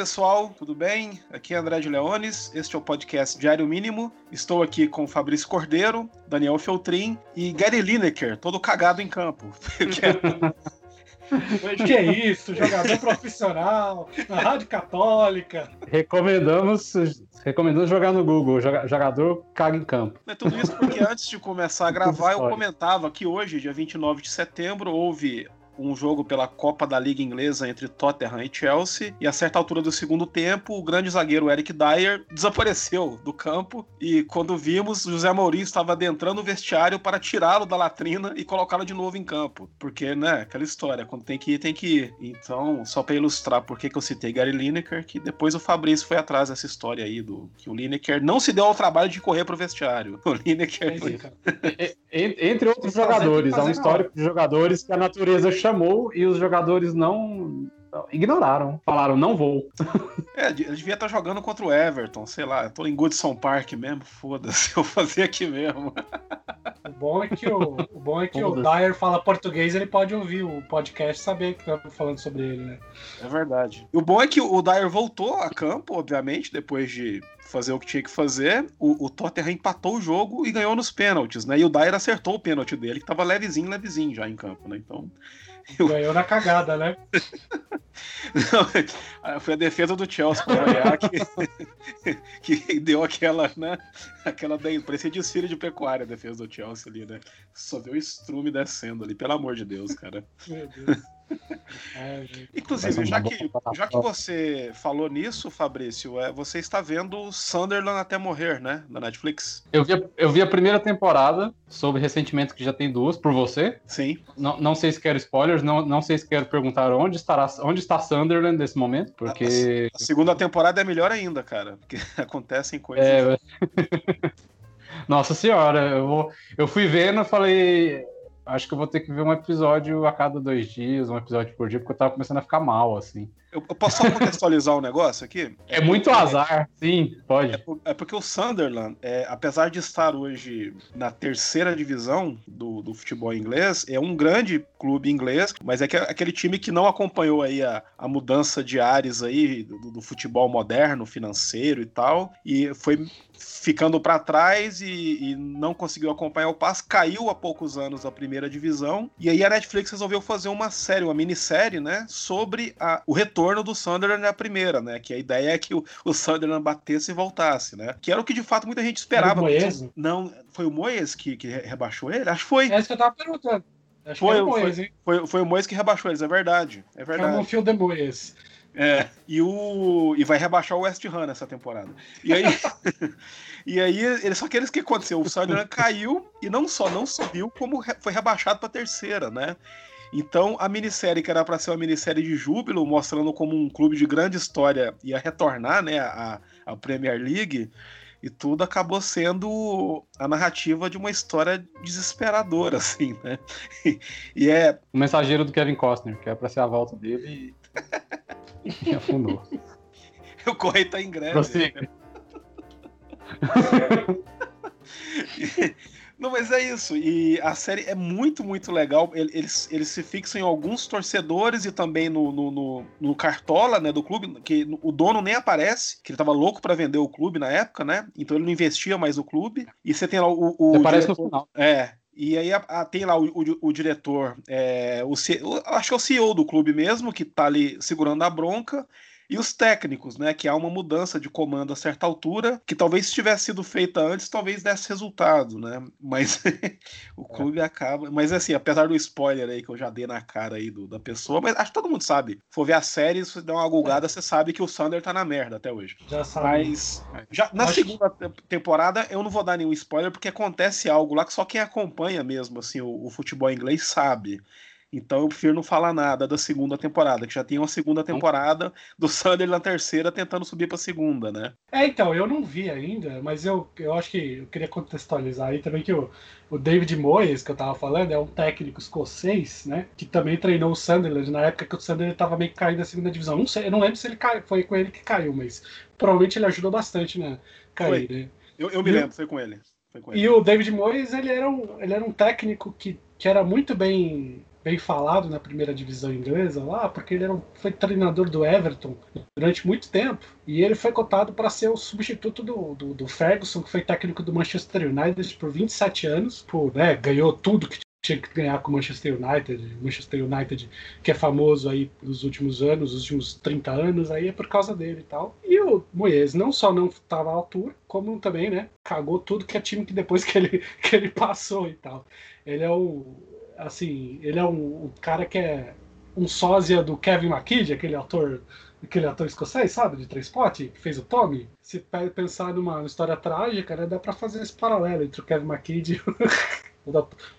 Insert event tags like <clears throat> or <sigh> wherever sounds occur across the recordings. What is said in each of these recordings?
Pessoal, tudo bem? Aqui é André de Leones, este é o podcast Diário Mínimo. Estou aqui com Fabrício Cordeiro, Daniel Feltrin e Gary Lineker, todo cagado em campo. <laughs> que é isso, jogador profissional, na Rádio Católica. Recomendamos, recomendamos jogar no Google, jogador caga em campo. É tudo isso porque antes de começar a gravar, eu comentava que hoje, dia 29 de setembro, houve um jogo pela Copa da Liga Inglesa entre Tottenham e Chelsea. E a certa altura do segundo tempo, o grande zagueiro Eric Dyer desapareceu do campo. E quando vimos, José Mourinho estava adentrando o vestiário para tirá-lo da latrina e colocá-lo de novo em campo. Porque, né, aquela história, quando tem que ir, tem que ir. Então, só para ilustrar por que eu citei Gary Lineker, que depois o Fabrício foi atrás dessa história aí do que o Lineker não se deu ao trabalho de correr pro vestiário. <laughs> O Lineker. Entre outros jogadores, há um histórico de jogadores que a natureza chama chamou e os jogadores não ignoraram. Falaram, não vou. É, ele devia estar jogando contra o Everton, sei lá. Eu tô em Goodson Park mesmo, foda-se, <laughs> eu fazer aqui mesmo. O bom é que o, o, bom é que o Dyer fala português, ele pode ouvir o podcast e saber que tá falando sobre ele, né? É verdade. E o bom é que o Dyer voltou a campo, obviamente, depois de fazer o que tinha que fazer. O, o Tottenham empatou o jogo e ganhou nos pênaltis, né? E o Dyer acertou o pênalti dele, que tava levezinho, levezinho já em campo, né? Então. <laughs> Ganhou na cagada, né? Não, foi a defesa do Chelsea que, <laughs> que deu aquela, né? Aquela daí, parecia desfile de pecuária a defesa do Chelsea ali, né? Só viu o estrume descendo ali, pelo amor de Deus, cara. Meu Deus. É, Inclusive, já que, já que você falou nisso, Fabrício, é, você está vendo Sunderland até morrer, né? Na Netflix. Eu vi, eu vi a primeira temporada, soube recentemente que já tem duas, por você. Sim. Não, não sei se quero spoilers, não, não sei se quero perguntar onde, estará, onde está Sunderland nesse momento, porque. A, a segunda temporada é melhor ainda, cara, porque <laughs> acontecem coisas. É... <laughs> Nossa senhora, eu, vou, eu fui vendo e falei acho que eu vou ter que ver um episódio a cada dois dias, um episódio por dia, porque eu tava começando a ficar mal, assim. Eu, eu posso só contextualizar um negócio aqui? É muito azar, sim, pode. É, é, porque o Sunderland, é, apesar de estar hoje na terceira divisão do, do futebol inglês, é um grande clube inglês, mas é, que, é aquele time que não acompanhou aí a, a mudança de ares aí do, do futebol moderno, financeiro e tal, e foi ficando para trás e, e, não conseguiu acompanhar o passo, caiu há poucos anos a primeira divisão, e aí a Netflix resolveu fazer uma série, uma minissérie, né, sobre a, o retorno do Sunderland na primeira, né, que a ideia é que o, o Sunderland batesse e voltasse, né, que era o que de fato muita gente esperava. Foi o Moyes? Não, foi o Moyes que, que rebaixou ele? Acho que foi. É isso que eu tava perguntando. Acho foi, que o Moyes, foi, foi, foi, o Moyes que rebaixou eles, é verdade. É verdade. Foi o fio de Moyes. É, e, o, e vai rebaixar o West Ham nessa temporada. E aí, <laughs> e aí ele, só que eles que aconteceu, o Sunderland caiu e não só não subiu, como foi rebaixado para terceira, né? Então, a minissérie, que era para ser uma minissérie de júbilo, mostrando como um clube de grande história ia retornar né, a, a Premier League, e tudo acabou sendo a narrativa de uma história desesperadora, <laughs> assim, né? E, é. O mensageiro do Kevin Costner, que é para ser a volta dele e, <laughs> e afundou. <laughs> o Correio tá em greve. Prossiga. <laughs> Não, mas é isso. E a série é muito, muito legal. Eles, eles se fixam em alguns torcedores e também no, no, no, no cartola né, do clube, que o dono nem aparece, que ele tava louco para vender o clube na época, né? Então ele não investia mais no clube. E você tem lá o. o aparece diretor, no final. É. E aí a, a, tem lá o, o, o diretor, é, o, acho que é o CEO do clube mesmo, que tá ali segurando a bronca. E os técnicos, né? Que há uma mudança de comando a certa altura, que talvez se tivesse sido feita antes, talvez desse resultado, né? Mas <laughs> o é. clube é. acaba. Mas assim, apesar do spoiler aí que eu já dei na cara aí do, da pessoa, mas acho que todo mundo sabe. Se for ver a série, se der uma gulgada, é. você sabe que o Sander tá na merda até hoje. Já sabe. Mas já, na acho segunda temporada, eu não vou dar nenhum spoiler, porque acontece algo lá que só quem acompanha mesmo, assim, o, o futebol inglês sabe. Então eu prefiro não falar nada da segunda temporada, que já tem uma segunda temporada do Sunderland na terceira tentando subir para segunda, né? É, então, eu não vi ainda, mas eu, eu acho que eu queria contextualizar aí também que o, o David Moyes, que eu tava falando, é um técnico escocês, né? Que também treinou o Sunderland na época que o Sunderland tava meio caindo na segunda divisão. Não sei, eu não lembro se ele cai, foi com ele que caiu, mas provavelmente ele ajudou bastante na cair, foi. né? Eu, eu me e lembro, foi com ele. Foi com ele. E o David Moyes, ele era um, ele era um técnico que, que era muito bem bem falado na primeira divisão inglesa lá, porque ele era um, foi treinador do Everton durante muito tempo. E ele foi cotado para ser o substituto do, do, do, Ferguson, que foi técnico do Manchester United por 27 anos. Por, né, ganhou tudo que tinha que ganhar com o Manchester United, Manchester United que é famoso aí nos últimos anos, os últimos 30 anos, aí é por causa dele e tal. E o Moyes não só não estava à altura, como também, né, cagou tudo que é time que depois que ele, <laughs> que ele passou e tal. Ele é o, assim, ele é um, um cara que é um sósia do Kevin McKidd, aquele ator aquele ator escocês, sabe, de Transport, que fez o Tommy. Se pensar numa história trágica, né, dá para fazer esse paralelo entre o Kevin McKidd e o <laughs>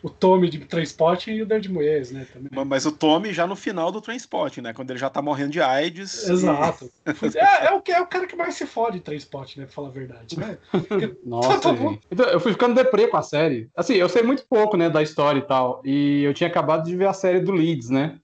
o Tommy de Transporte e o David Moyes, né? Também. Mas o Tommy já no final do Transporte, né? Quando ele já tá morrendo de AIDS. Exato. E... <laughs> é, é, o, é o cara que mais se fode em Transporte, né? Pra falar a verdade, né? Porque... <laughs> Nossa, tá então, eu fui ficando deprê com a série. Assim, eu sei muito pouco, né, da história e tal. E eu tinha acabado de ver a série do Leeds, né?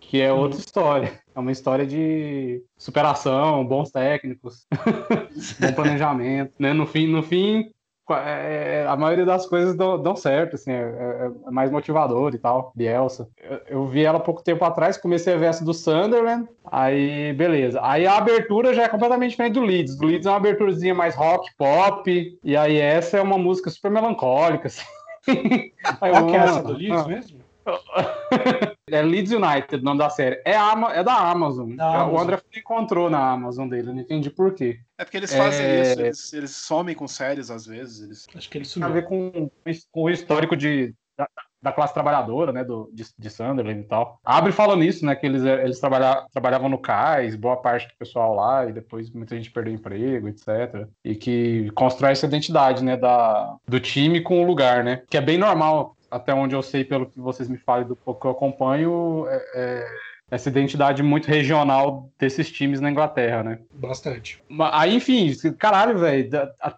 Que é outra história. É uma história de superação, bons técnicos, <laughs> bom planejamento, né? No fim, no fim é, a maioria das coisas dão, dão certo, assim, é, é, é, mais motivador e tal, Bielsa. Eu, eu, vi ela pouco tempo atrás, comecei a ver essa do Sunderland, aí beleza. Aí a abertura já é completamente diferente do Leeds. Do Leeds é uma aberturazinha mais rock, pop, e aí essa é uma música super melancólica, assim. <laughs> Aí, Qual que é essa do Leeds ah. mesmo? <laughs> É Leeds United, o nome da série. É, a, é da Amazon. Da Amazon. O André encontrou na Amazon dele, não entendi por quê. É porque eles fazem é... isso, eles, eles, somem com séries às vezes. Eles... Acho que eles Tem a ver com, com o histórico de, da, da, classe trabalhadora, né, do, de, de Sunderland e tal. Abre falando nisso, né, que eles, eles trabalha, trabalhavam no cais, boa parte do pessoal lá, e depois muita gente perdeu emprego, etc. E que constrói essa identidade, né, da, do time com o lugar, né, que é bem normal até onde eu sei, pelo que vocês me falam do pouco que eu acompanho, é, é essa identidade muito regional desses times na Inglaterra, né? Bastante. Aí, enfim, caralho, velho,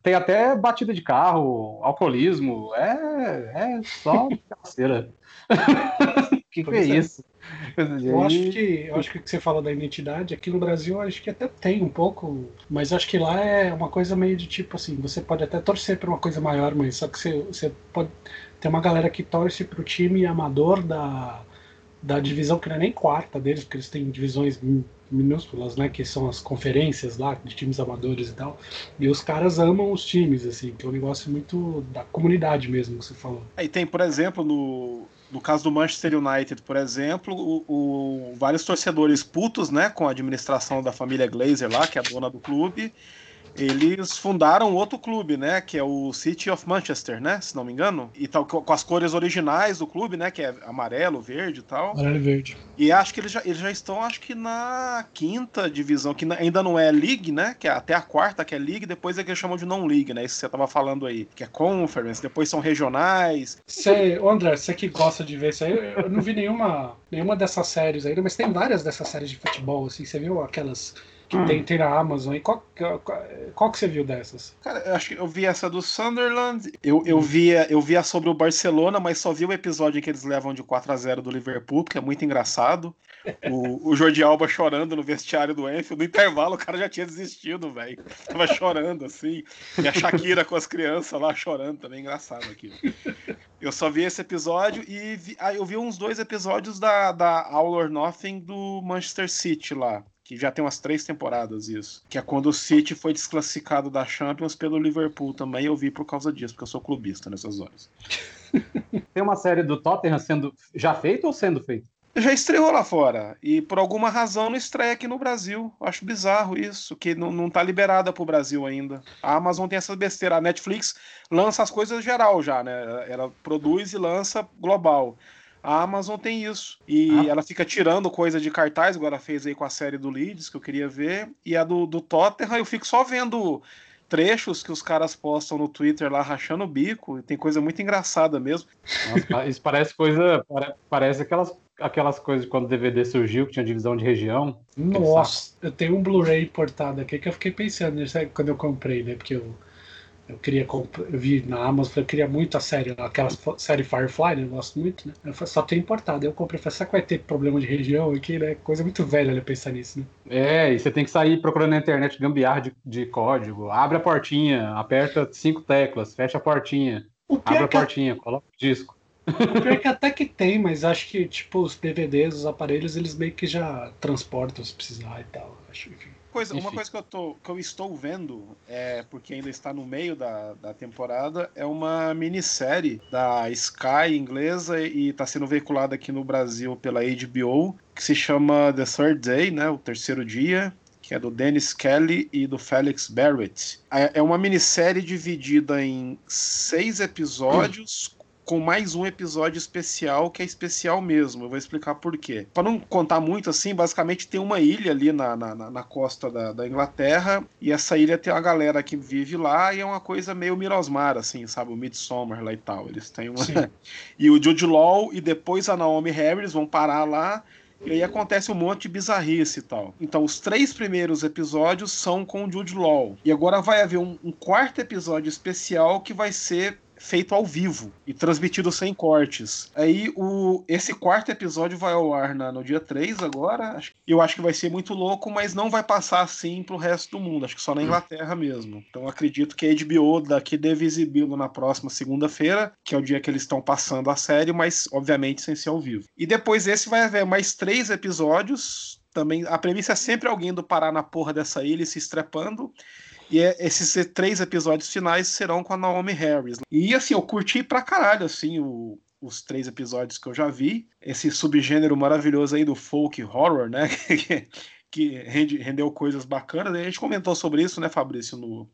tem até batida de carro, alcoolismo, é, é só <laughs> caceira. <laughs> que que é, é isso? Eu acho que eu acho que você fala da identidade aqui no Brasil, acho que até tem um pouco, mas acho que lá é uma coisa meio de tipo assim, você pode até torcer para uma coisa maior, mas só que você, você pode tem uma galera que torce pro time amador da, da divisão que não é nem quarta deles, porque eles têm divisões minúsculas, né, que são as conferências lá de times amadores e tal. E os caras amam os times, assim, que é um negócio muito da comunidade mesmo que você falou. Aí tem, por exemplo, no, no caso do Manchester United, por exemplo, o, o, vários torcedores putos, né, com a administração da família Glazer lá, que é a dona do clube, eles fundaram outro clube, né? Que é o City of Manchester, né? Se não me engano. E tal, com as cores originais do clube, né? Que é amarelo, verde e tal. Amarelo e verde. E acho que eles já, eles já estão, acho que na quinta divisão, que ainda não é League, né? Que é até a quarta, que é League, depois é que eles chamam de non-League, né? Isso que você tava falando aí. Que é Conference, depois são regionais. Você, André, você que gosta de ver isso aí, eu não vi nenhuma, nenhuma dessas séries ainda, mas tem várias dessas séries de futebol, assim. Você viu aquelas que hum. tem, tem na Amazon. E qual, qual, qual, que você viu dessas? Cara, eu acho que eu vi essa do Sunderland. Eu, eu, via, eu via sobre o Barcelona, mas só vi o episódio em que eles levam de 4 a 0 do Liverpool, que é muito engraçado. O, o Jordi Alba chorando no vestiário do Enfield. No intervalo, o cara já tinha desistido, velho. Tava chorando assim. E a Shakira com as crianças lá chorando também. Engraçado aquilo. Eu só vi esse episódio e vi, ah, eu vi uns dois episódios da, da All or Nothing do Manchester City lá que já tem umas três temporadas isso, que é quando o City foi desclassificado da Champions pelo Liverpool também, eu vi por causa disso, porque eu sou clubista nessas horas. <laughs> tem uma série do Tottenham sendo já feita ou sendo feita? Já estreou lá fora, e por alguma razão não estreia aqui no Brasil. acho bizarro isso, que não, não tá liberada pro Brasil ainda. A Amazon tem essa besteira, a Netflix lança as coisas geral já, né? Ela produz e lança global. A Amazon tem isso. E ah. ela fica tirando coisa de cartaz, agora fez aí com a série do Leeds, que eu queria ver. E a do, do Tottenham, eu fico só vendo trechos que os caras postam no Twitter lá rachando o bico. E tem coisa muito engraçada mesmo. Nossa, isso parece coisa. Parece aquelas, aquelas coisas quando o DVD surgiu, que tinha divisão de região. Nossa, eu tenho um Blu-ray importado aqui que eu fiquei pensando nisso quando eu comprei, né? Porque eu eu queria eu vi na Amazon, eu queria muito a série, aquela série Firefly, né? Eu gosto muito, né? Eu falei, só tem importado. Eu comprei, falei, será que vai ter problema de região aqui, né? Coisa muito velha né, pensar nisso, né? É, e você tem que sair procurando na internet gambiarra de, de código. Abre a portinha, aperta cinco teclas, fecha a portinha, abre a portinha, coloca o disco. <laughs> Pior que até que tem, mas acho que, tipo, os DVDs, os aparelhos, eles meio que já transportam se precisar e tal. Acho, enfim. Coisa, uma coisa que eu, tô, que eu estou vendo, é, porque ainda está no meio da, da temporada, é uma minissérie da Sky inglesa e está sendo veiculada aqui no Brasil pela HBO, que se chama The Third Day, né, o terceiro dia, que é do Dennis Kelly e do Felix Barrett. É, é uma minissérie dividida em seis episódios <clears throat> com mais um episódio especial que é especial mesmo. Eu vou explicar por quê. Para não contar muito assim, basicamente tem uma ilha ali na, na, na costa da, da, Inglaterra e essa ilha tem uma galera que vive lá e é uma coisa meio Mirosmar, assim, sabe? O Midsommar lá e tal. Eles têm uma. <laughs> e o Jude Law e depois a Naomi Harris vão parar lá. E aí acontece um monte de bizarrice e tal. Então, os três primeiros episódios são com o Jude Law. E agora vai haver um, um quarto episódio especial que vai ser feito ao vivo e transmitido sem cortes. Aí o esse quarto episódio vai ao ar na, no dia 3 agora. Eu acho que vai ser muito louco, mas não vai passar assim pro resto do mundo. Acho que só na Inglaterra mesmo. Então acredito que a HBO daqui deve exibi-lo na próxima segunda-feira, que é o dia que eles estão passando a série, mas obviamente sem ser ao vivo. E depois esse vai haver mais três episódios. Também a premissa é sempre alguém do parar na porra dessa ilha se estrepando. E é, esses três episódios finais serão com a Naomi Harris. E assim, eu curti pra caralho, assim, o, os três episódios que eu já vi. Esse subgênero maravilhoso aí do folk horror, né? <laughs> que rende, rendeu coisas bacanas. A gente comentou sobre isso, né, Fabrício, no,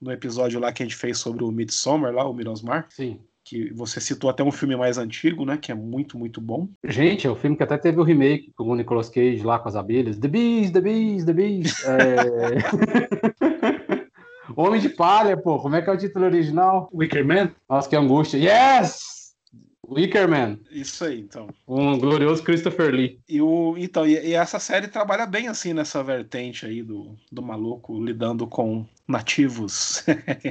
no episódio lá que a gente fez sobre o Midsommar, lá, o Mirosmar. Sim. Que você citou até um filme mais antigo, né? Que é muito, muito bom. Gente, é o filme que até teve o remake com o Nicolas Cage lá com as abelhas. The Bees, The Bees, The Bees. É... <laughs> Homem de Palha, pô. Como é que é o título original? Wicker Man? Nossa, que angústia. Yes! Wicker Man. Isso aí, então. Um glorioso Christopher Lee. E, o, então, e, e, essa série trabalha bem assim nessa vertente aí do, do maluco lidando com nativos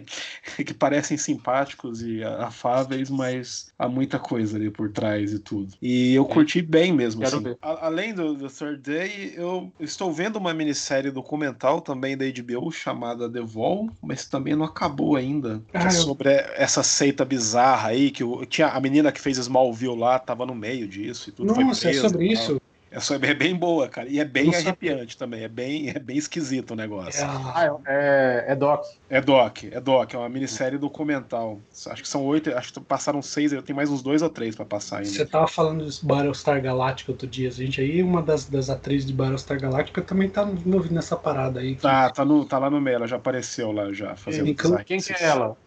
<laughs> que parecem simpáticos e afáveis, mas há muita coisa ali por trás e tudo. E eu curti bem mesmo. Assim. A, além do The Third Day, eu estou vendo uma minissérie documental também da HBO chamada The Wall, mas também não acabou ainda. Ah, é sobre eu... essa seita bizarra aí, que o, tinha a menina que fez Smallville lá, tava no meio disso e tudo. Nossa, é sobre isso. É, é bem boa, cara. E é bem Nossa. arrepiante também. É bem, é bem esquisito o negócio. É, ah, é, é Doc. É Doc, é Doc. É uma minissérie documental. Acho que são oito, acho que passaram seis, eu tenho mais uns dois ou três para passar ainda. Você tava falando dos Battlestar Galactica outro dia, gente. Aí uma das, das atrizes de Battlestar Galactica também tá envolvida nessa parada aí. Que... Tá, tá, no, tá lá no meio, ela já apareceu lá já. Fazendo é, quem que é ela?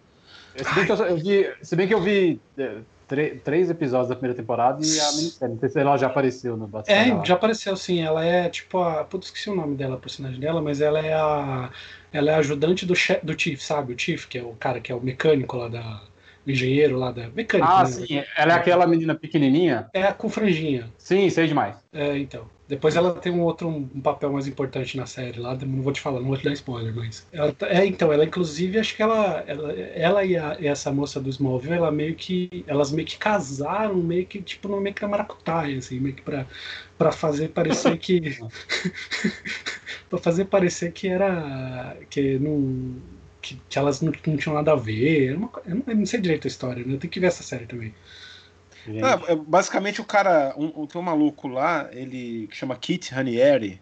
Se bem que eu, eu, vi, se bem que eu vi é, três episódios da primeira temporada e a minissérie. Não sei se ela já apareceu no Battlestar É, já apareceu sim. Ela é tipo a. Putz, esqueci o nome dela, a personagem dela, mas ela é a. Ela é a ajudante do, chef, do Chief, sabe? O Chief, que é o cara que é o mecânico lá da. Engenheiro lá da. Mecânico. Ah, né? sim. Ela é aquela menina pequenininha? É, com franjinha. Sim, sei demais. É, então. Depois ela tem um outro um papel mais importante na série lá, não vou te falar, não vou te dar spoiler, mas. Ela, tá, é, então, ela inclusive, acho que ela, ela, ela e, a, e, essa moça do Smallville, ela meio que. Elas meio que casaram, meio que, tipo, no meio que na maracutaia, assim, meio que pra, pra fazer parecer que. <laughs> <laughs> pra fazer parecer que era. que não. Que, que elas não, não tinham nada a ver. Eu não, eu não, sei direito a história, né? Eu tenho que ver essa série também. É, basicamente o cara, um, tem um maluco lá, ele que chama Kit Ranieri,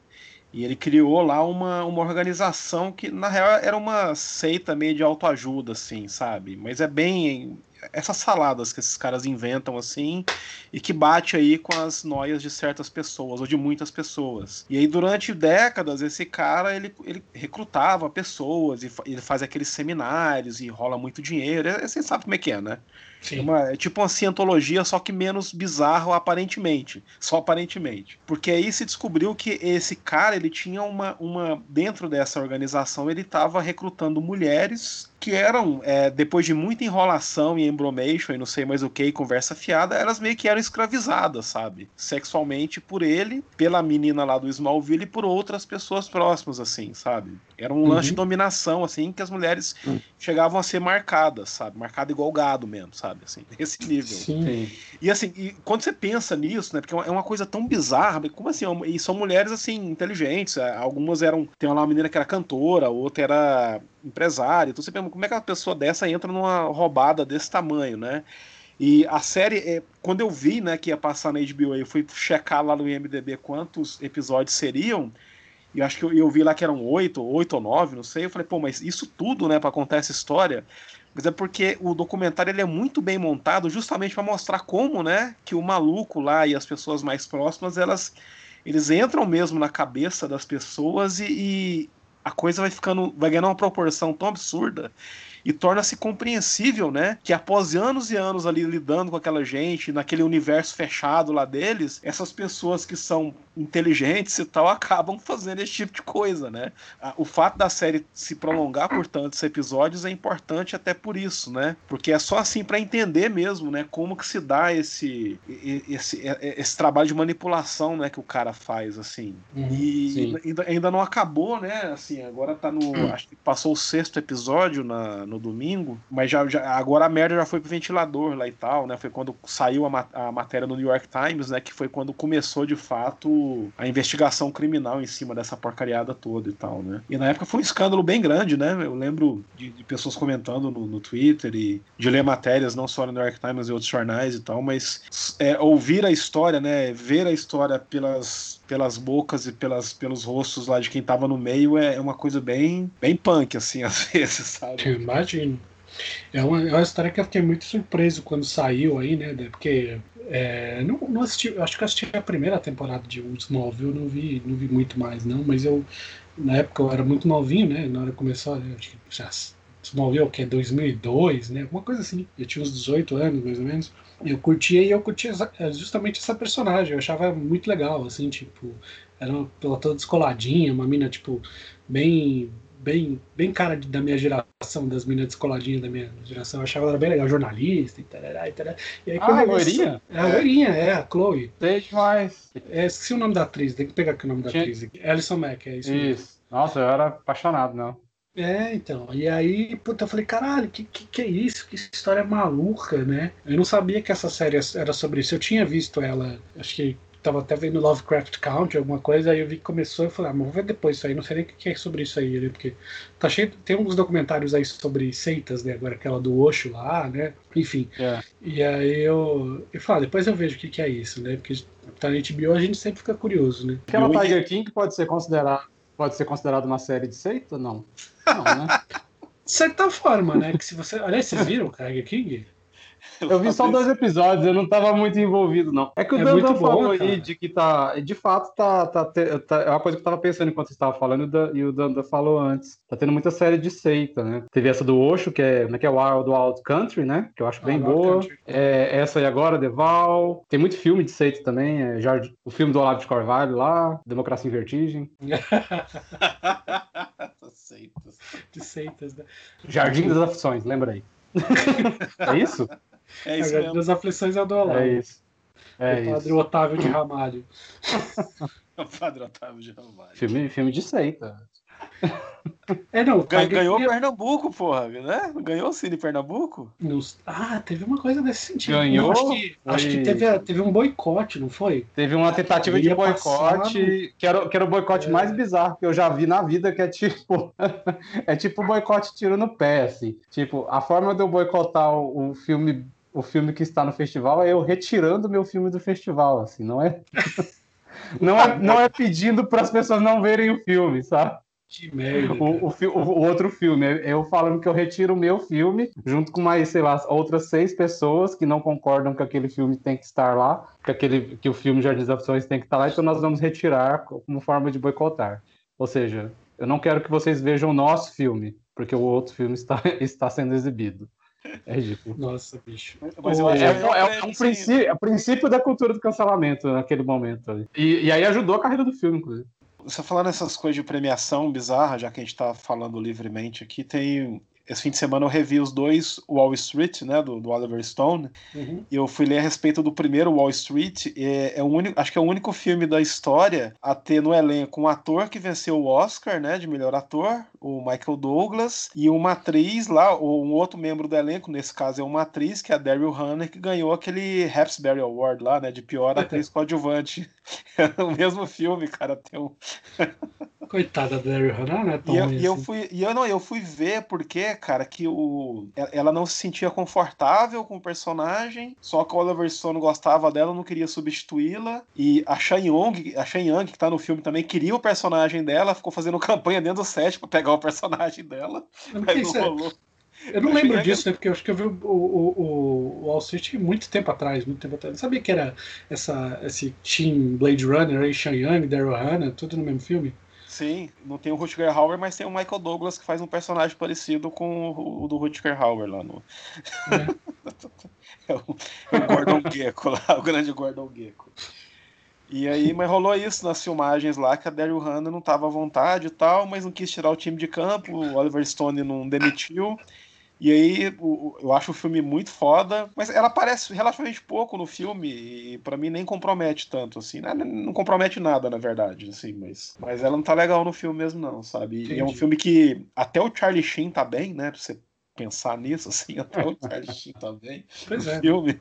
e ele criou lá uma, uma organização que, na real, era uma seita meio de autoajuda, assim, sabe? Mas é bem. Essas saladas que esses caras inventam, assim, e que bate aí com as noias de certas pessoas, ou de muitas pessoas. E aí, durante décadas, esse cara, ele, ele recrutava pessoas, e ele faz aqueles seminários, e rola muito dinheiro. Você sabe como é que é, né? É, uma, é tipo uma cientologia, só que menos bizarro aparentemente. Só aparentemente. Porque aí se descobriu que esse cara, ele tinha uma. uma dentro dessa organização, ele estava recrutando mulheres que eram, é, depois de muita enrolação e embromation e não sei mais o que, conversa fiada, elas meio que eram escravizadas, sabe? Sexualmente por ele, pela menina lá do Smallville e por outras pessoas próximas, assim, sabe? Era um uhum. lance de dominação, assim, que as mulheres uhum. chegavam a ser marcadas, sabe? Marcada igual gado mesmo, sabe? Assim, <laughs> nesse nível. Sim. E assim, e quando você pensa nisso, né? Porque é uma coisa tão bizarra, como assim? E são mulheres, assim, inteligentes. É, algumas eram. Tem uma menina que era cantora, outra era empresária. Então você pensa, como é que uma pessoa dessa entra numa roubada desse tamanho, né? E a série, é, quando eu vi né, que ia passar na HBO, eu fui checar lá no IMDB quantos episódios seriam. E acho que eu, eu vi lá que eram oito, oito ou nove, não sei. Eu falei, pô, mas isso tudo, né, para contar essa história. Mas é porque o documentário ele é muito bem montado justamente para mostrar como, né, que o maluco lá e as pessoas mais próximas, elas eles entram mesmo na cabeça das pessoas e, e a coisa vai ficando, vai ganhando uma proporção tão absurda e torna-se compreensível, né, que após anos e anos ali lidando com aquela gente, naquele universo fechado lá deles, essas pessoas que são inteligentes e tal acabam fazendo esse tipo de coisa, né? O fato da série se prolongar por tantos episódios é importante até por isso, né? Porque é só assim para entender mesmo, né, como que se dá esse, esse esse trabalho de manipulação, né, que o cara faz assim. Uhum, e ainda, ainda não acabou, né? Assim, agora tá no, uhum. acho que passou o sexto episódio na, no domingo, mas já, já, agora a merda já foi pro ventilador lá e tal, né? Foi quando saiu a, a matéria no New York Times, né? Que foi quando começou de fato a investigação criminal em cima dessa porcariada toda e tal, né? E na época foi um escândalo bem grande, né? Eu lembro de, de pessoas comentando no, no, Twitter e de ler matérias não só no New York Times e outros jornais e tal, mas é, ouvir a história, né? Ver a história pelas pelas bocas e pelas, pelos rostos lá de quem tava no meio é, é uma coisa bem, bem punk, assim, <laughs> às vezes, sabe? Eu. É uma, é uma história que eu fiquei muito surpreso quando saiu aí, né? Porque é, não, não assisti, acho que assisti a primeira temporada de Smallville, não vi, não vi muito mais, não, mas eu, na época eu era muito novinho, né? Na hora que começou, acho que já Smallville, que é 2002, né? Alguma coisa assim. Eu tinha uns 18 anos, mais ou menos. Eu curtia e eu curtia é, justamente essa personagem. Eu achava muito legal, assim, tipo, era ela toda descoladinha, uma mina, tipo, bem bem, bem cara da minha geração, das meninas descoladinhas da minha geração. Eu achava ela bem legal, jornalista e tarará, e tarará. E aí, ah, a loirinha? É a loirinha, é, a Chloe. Sei demais. É, esqueci o nome da atriz, tem que pegar aqui o nome da atriz aqui. Alison Mack, é isso. Isso. Mesmo. Nossa, eu era apaixonado, não. É, então. E aí, puta, eu falei, caralho, que, que, que é isso? Que história maluca, né? Eu não sabia que essa série era sobre isso. Eu tinha visto ela, acho que tava até vendo Lovecraft Country, alguma coisa, aí eu vi que começou e falei, ah, mas vou ver depois isso aí, não sei nem o que é sobre isso aí, né? Porque tá cheio, tem uns documentários aí sobre seitas, né? Agora aquela do Osho lá, né? Enfim. É. E aí eu, eu falo, depois eu vejo o que, que é isso, né? Porque tá na HBO a gente sempre fica curioso, né? Aquela Tiger King pode ser considerada pode ser considerado uma série de seita? Não. Não, né? <laughs> De certa forma, né? Que se você. Aliás, vocês viram o Tiger King? Eu vi só dois episódios, eu não estava muito envolvido, não. É que o é Dandan falou aí de que tá. De fato, tá, tá, tá, É uma coisa que eu estava pensando enquanto você estava falando e o Dandan falou antes. Tá tendo muita série de seita, né? Teve essa do Osho, que é, é, que é Wild Wild Country, né? Que eu acho bem boa. É, essa aí agora, Deval. Tem muito filme de seita também. É, já, o filme do Olavo de Carvalho lá, Democracia em Vertigem. <laughs> seitas. De seitas, né? Jardim das Aflições, lembra aí. <laughs> é isso? É isso mesmo. das aflições é o do Olavo. É isso. É o padre isso. Otávio de Ramalho. <laughs> o padre Otávio de Ramalho. Filme, filme de seita. É, não, Gan, ganhou que... Pernambuco, porra, né? Ganhou o Cine Pernambuco? Nos... Ah, teve uma coisa desse sentido. Ganhou. Não, acho que, acho que teve, teve um boicote, não foi? Teve uma tentativa de boicote, que, era, que era o boicote é. mais bizarro que eu já vi na vida, que é tipo. <laughs> é tipo boicote tiro no pé, assim. Tipo, a forma de eu boicotar o, o filme. O filme que está no festival é eu retirando meu filme do festival, assim, não é? <laughs> não é, não é pedindo para as pessoas não verem o filme, sabe? Que merda. O, o, o, outro filme, eu falando que eu retiro o meu filme, junto com mais, sei lá, outras seis pessoas que não concordam que aquele filme tem que estar lá, que, aquele, que o filme Jardim das Opções tem que estar lá, então nós vamos retirar como forma de boicotar. Ou seja, eu não quero que vocês vejam o nosso filme, porque o outro filme está, <laughs> está sendo exibido. É ridículo. Nossa, bicho. Mas eu acho é, é, é, um princípio, é o princípio da cultura do cancelamento naquele momento. E, e aí ajudou a carreira do filme, inclusive você falando essas coisas de premiação bizarra, já que a gente está falando livremente aqui, tem esse fim de semana eu revi os dois Wall Street, né, do, do Oliver Stone, uhum. e eu fui ler a respeito do primeiro Wall Street, é, é o único, acho que é o único filme da história a ter no elenco um ator que venceu o Oscar, né, de melhor ator, o Michael Douglas, e uma atriz lá, ou um outro membro do elenco, nesse caso é uma atriz, que é a Daryl Hannah, que ganhou aquele Raspberry Award lá, né, de pior atriz coadjuvante. <laughs> o mesmo filme, cara, tem um... Coitada da Daryl Hannah, né? E eu, e eu, fui, e eu não, eu fui ver porque, cara, que o, ela não se sentia confortável com o personagem, só que o Oliver Stone gostava dela, não queria substituí-la. E a Shang a Shang Young, que tá no filme também, queria o personagem dela, ficou fazendo <laughs> campanha dentro do set pra pegar o personagem dela. Mas não rolou. Eu não lembro disso, né? Porque eu acho que eu vi o, o, o, o muito tempo atrás, muito tempo atrás. Eu sabia que era essa, esse Team Blade Runner, aí, Sean Young, Daryl Hannah, tudo no mesmo filme. Sim, não tem o Rutger Hauer, mas tem o Michael Douglas que faz um personagem parecido com o do Rutger Hauer lá no. É, <laughs> é o, o Gordon Gecko lá, o grande Gordon Gecko. E aí, mas rolou isso nas filmagens lá, que a Daryl Hannah não estava à vontade e tal, mas não quis tirar o time de campo, o Oliver Stone não demitiu. E aí, eu acho o filme muito foda, mas ela aparece relativamente pouco no filme e para mim nem compromete tanto, assim. Não, não, compromete nada, na verdade, assim, mas, mas ela não tá legal no filme mesmo, não, sabe? E é um filme que até o Charlie Sheen tá bem, né? Você pensar nisso, <laughs> assim, até o Charlie Sheen também pois é. filme.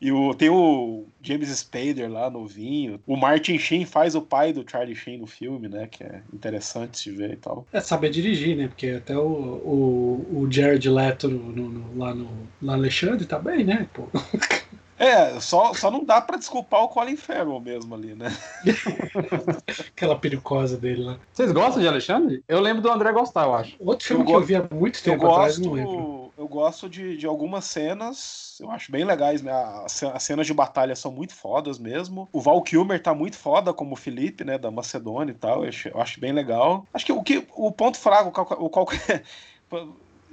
E o, tem o James Spader lá, novinho. O Martin Sheen faz o pai do Charlie Sheen no filme, né? Que é interessante de ver e tal. É saber dirigir, né? Porque até o, o, o Jared Leto no, no, lá, no, no Alexandre tá bem, né? Pô. <laughs> É, só, só não dá para desculpar o Colin Farrell mesmo ali, né? <laughs> Aquela pericosa dele lá. Vocês gostam de Alexandre? Eu lembro do André gostar, eu acho. Outro filme Eu que gosto- eu vi há muito Eu tempo atrás, gosto, não lembro. eu gosto de, de algumas cenas, eu acho bem legais. né? As, as cenas de batalha são muito fodas mesmo. O Val Kilmer tá muito foda como o Felipe, né, da Macedônia e tal. Eu acho, eu acho bem legal. Acho que o, que, o ponto fraco, o, calca- o qualquer.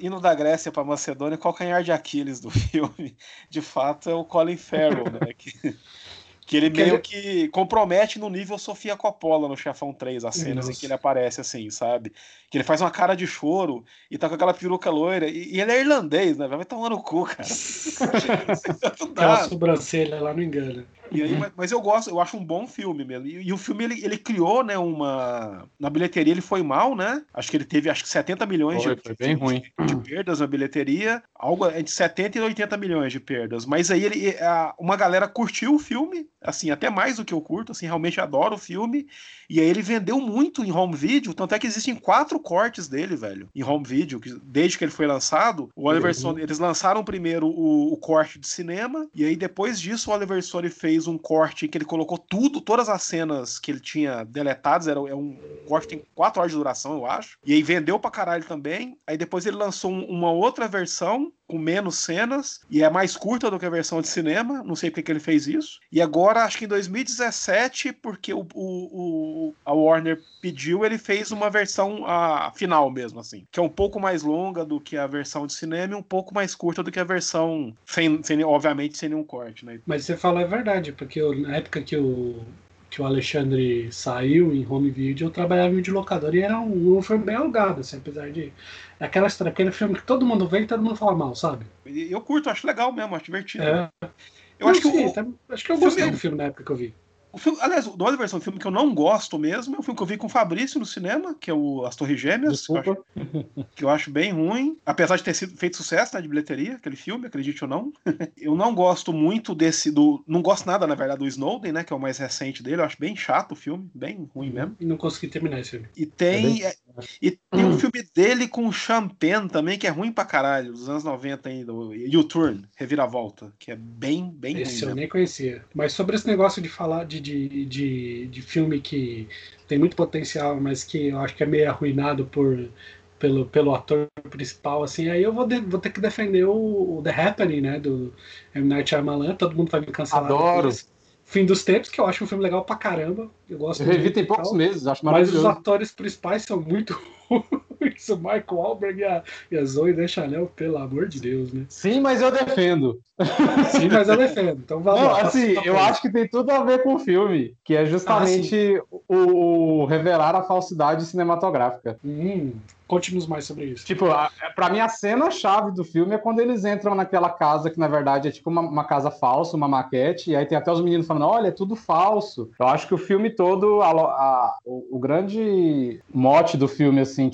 Indo da Grécia pra Macedônia, o calcanhar de Aquiles do <laughs> filme, de fato, é o Colin Farrell, né? Que, que ele meio que compromete no nível Sofia Coppola no Chefão 3, as cenas em Nossa. que ele aparece assim, sabe? Que ele faz uma cara de choro e tá com aquela peruca loira. E, e ele é irlandês, né? Vai tomar no cu, cara. <laughs> Não Aquela sobrancelha lá não engana. E aí, mas, mas eu gosto, eu acho um bom filme mesmo. E, e o filme ele, ele criou, né, uma. Na bilheteria ele foi mal, né? Acho que ele teve acho que 70 milhões Foi, de, foi bem de- ruim. de perdas na bilheteria. Algo entre 70 e 80 milhões de perdas. Mas aí ele. a- uma galera curtiu o filme, assim, até mais do que eu curto, assim, realmente adoro o filme. E aí ele vendeu muito em home video, tanto é que existem quatro cortes dele, velho, em home video, que desde que ele foi lançado. O Oliver Uhum. Stone, eles lançaram primeiro o, o corte de cinema, e aí depois disso o Oliver Stone fez um corte que ele colocou tudo, todas as cenas que ele tinha deletadas, era, é um corte tem quatro horas de duração, eu acho. E aí vendeu pra caralho também. Aí depois ele lançou um- uma outra versão com menos cenas e é mais curta do que a versão de cinema. Não sei porque que ele fez isso. E agora, acho que em 2017, porque o, o- o- a Warner pediu, ele fez uma versão a final mesmo, assim, que é um pouco mais longa do que a versão de cinema e um pouco mais curta do que a versão sem, sem obviamente sem nenhum corte, né? Mas você falou é verdade, porque eu- na época que o, que o Alexandre saiu em home video, eu trabalhava em videolocador e era um, um filme bem alugado, assim, apesar de. é Aquela história, aquele filme que todo mundo vê e todo mundo fala mal, sabe? Eu curto, acho legal mesmo, acho divertido. É. Eu acho que o, até- acho que eu filme gostei é- do filme na época que eu vi. O filme, aliás, o do Oliver Stone, um filme que eu não gosto mesmo, é um filme que eu vi com o Fabrício no cinema, que é o As Torres Gêmeas, que eu, acho, que eu acho bem ruim, apesar de ter sido feito sucesso né, de bilheteria, aquele filme, acredite ou não. <laughs> eu não gosto muito desse, do, não gosto nada, na verdade, do Snowden, né, que é o mais recente dele, eu acho bem chato o filme, bem ruim mesmo. E não consegui terminar esse filme. E tem, É é- e tem um filme dele com o Champagne também, que é ruim pra caralho, dos anos 90 ainda, o U-Turn, Reviravolta, que é bem, bem ruim Esse eu mesmo. nem conhecia. Mas sobre esse negócio de falar de, de, de, de filme que tem muito potencial, mas que eu acho que é meio arruinado por, pelo, pelo ator principal, assim, aí eu vou, de- vou ter que defender o, o The Happening, né? Do M. Night Shyamalan. Todo mundo vai me cancelar. Adoro. depois. Fim dos tempos, que eu acho um filme legal pra caramba. Eu gosto Eu revi tem poucos meses, acho Mas os maravilhoso. atores principais são muito <laughs> ruins. <laughs> O Michael Wahlberg e a, e a Zoe Deschanel, pelo amor de Deus, né? Sim, mas eu defendo. <laughs> Sim, mas eu defendo. Então vamos Não, lá. assim, eu acho que tem tudo a ver com o filme, que é justamente o, o revelar a falsidade cinematográfica. Hum, Conte-nos mais sobre isso. Tipo, a, pra mim a cena-chave do filme é quando eles entram naquela casa que na verdade é tipo uma, uma casa falsa, uma maquete, e aí tem até os meninos falando, olha, é tudo falso. Eu acho que o filme todo, a a- o, o grande mote do filme, assim,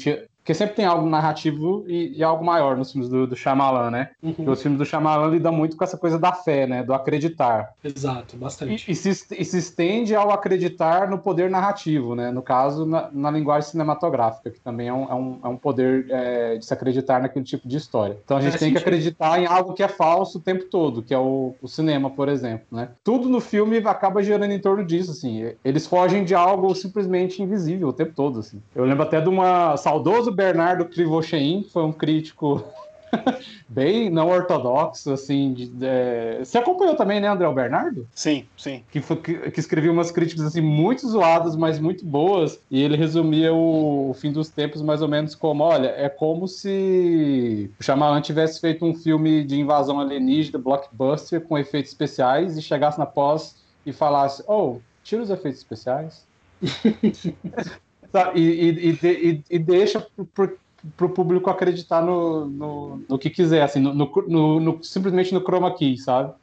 Porque sempre tem algo narrativo e, e algo maior nos filmes do, do Shyamalan, né? Uhum. Os filmes do Shyamalan lidam muito com essa coisa da fé, né? Do acreditar. Exato, bastante. E, e, se, e se estende ao acreditar no poder narrativo, né? No caso, na, na linguagem cinematográfica, que também é um, é um, é um poder é, de se acreditar naquele tipo de história. Então a gente tem que acreditar em algo que é falso o tempo todo, que é o, o cinema, por exemplo, né? Tudo no filme acaba girando em torno disso, assim. Eles fogem de algo simplesmente invisível o tempo todo, assim. Eu lembro até de uma saudoso Bernardo Krivochein, foi um crítico <laughs> bem não ortodoxo, assim. De, é... Você acompanhou também, né, André Bernardo? Sim, sim. Que, foi, que, que, escrevia umas críticas assim muito zoadas, mas muito boas. E ele resumia o, o, fim dos tempos mais ou menos como: olha, é como se o Shyamalan tivesse feito um filme de invasão alienígena, blockbuster, com efeitos especiais, e chegasse na pós e falasse: oh, tira os efeitos especiais. <laughs> e, e, e, e, deixa para o público acreditar no, no, no, que quiser, assim, no, no, no, simplesmente no chroma key, sabe?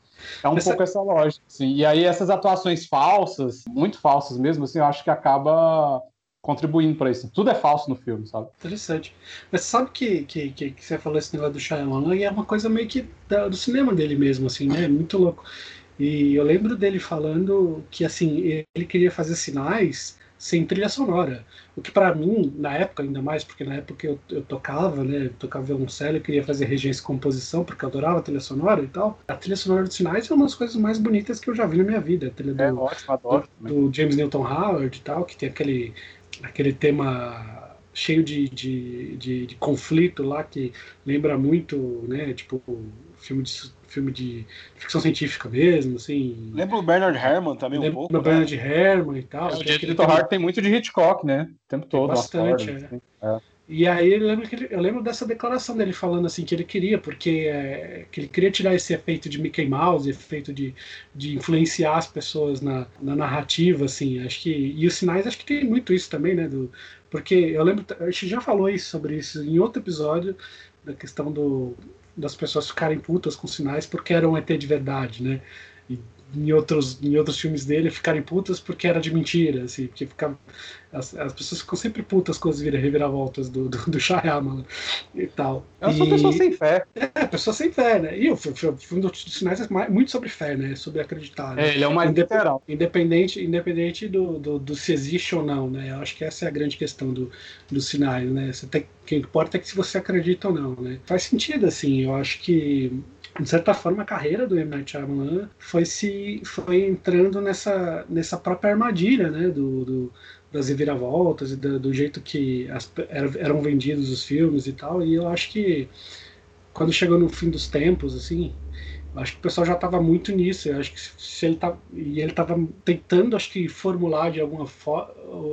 É um essa... pouco essa lógica, assim. E aí essas atuações falsas, muito falsas mesmo, assim, eu acho que acaba contribuindo para isso. Tudo é falso no filme, sabe? Interessante. Mas sabe que, que, que, que você falou esse negócio do Shyamalan e é uma coisa meio que da, do cinema dele mesmo, assim, né? Muito louco. E eu lembro dele falando que, assim, ele queria fazer sinais sem trilha sonora. O que para mim, na época, ainda mais, porque na época eu, eu tocava, né, eu tocava violoncelo, eu queria fazer regência e composição, porque eu adorava a trilha sonora e tal. A trilha sonora dos sinais é uma das coisas mais bonitas que eu já vi na minha vida. A trilha do, é, ótimo, adoro, do, do James Newton Howard e tal, que tem aquele, aquele tema cheio de, de, de, de conflito lá, que lembra muito, né, tipo, filme de filme de ficção científica mesmo, assim. Lembra o Bernard Herrmann também um pouco? Lembra o Bernard né? Herrmann e tal. É, o James tem... tem muito de Hitchcock, né? O tempo todo. Bastante, é. Assim. é. E aí eu lembro, que ele, eu lembro dessa declaração dele falando assim que ele queria, porque é, que ele queria tirar esse efeito de Mickey Mouse, efeito de, de influenciar as pessoas na, na narrativa, assim, acho que e os sinais acho que tem muito isso também, né, do, porque eu lembro, a gente já falou isso sobre isso em outro episódio da questão do das pessoas ficarem putas com sinais porque eram ET de verdade, né? Em outros, em outros filmes dele ficarem putas porque era de mentira, assim, porque ficava, as, as pessoas ficam sempre putas com as reviravoltas do, do, do Shyamalan e tal. Elas são pessoas sem fé. É, pessoas sem fé, né? E o filme dos sinais é muito sobre fé, né? Sobre acreditar. Né? É, ele é o mais Indep literal. Independente, independente do, do, do, se existe ou não, né? Eu acho que essa é a grande questão do, dos sinais, né? Você tem, o que importa é que se você acredita ou não, né? Faz sentido, assim, eu acho que de certa forma, a carreira do M. Night Shyamalan foi se foi entrando nessa, nessa própria armadilha, né, do, do das reviravoltas e do, do jeito que as, eram vendidos os filmes e tal. E eu acho que quando chegou no fim dos tempos, assim, acho que o pessoal já estava muito nisso. Eu acho que se ele tá e ele estava tentando, acho que formular de alguma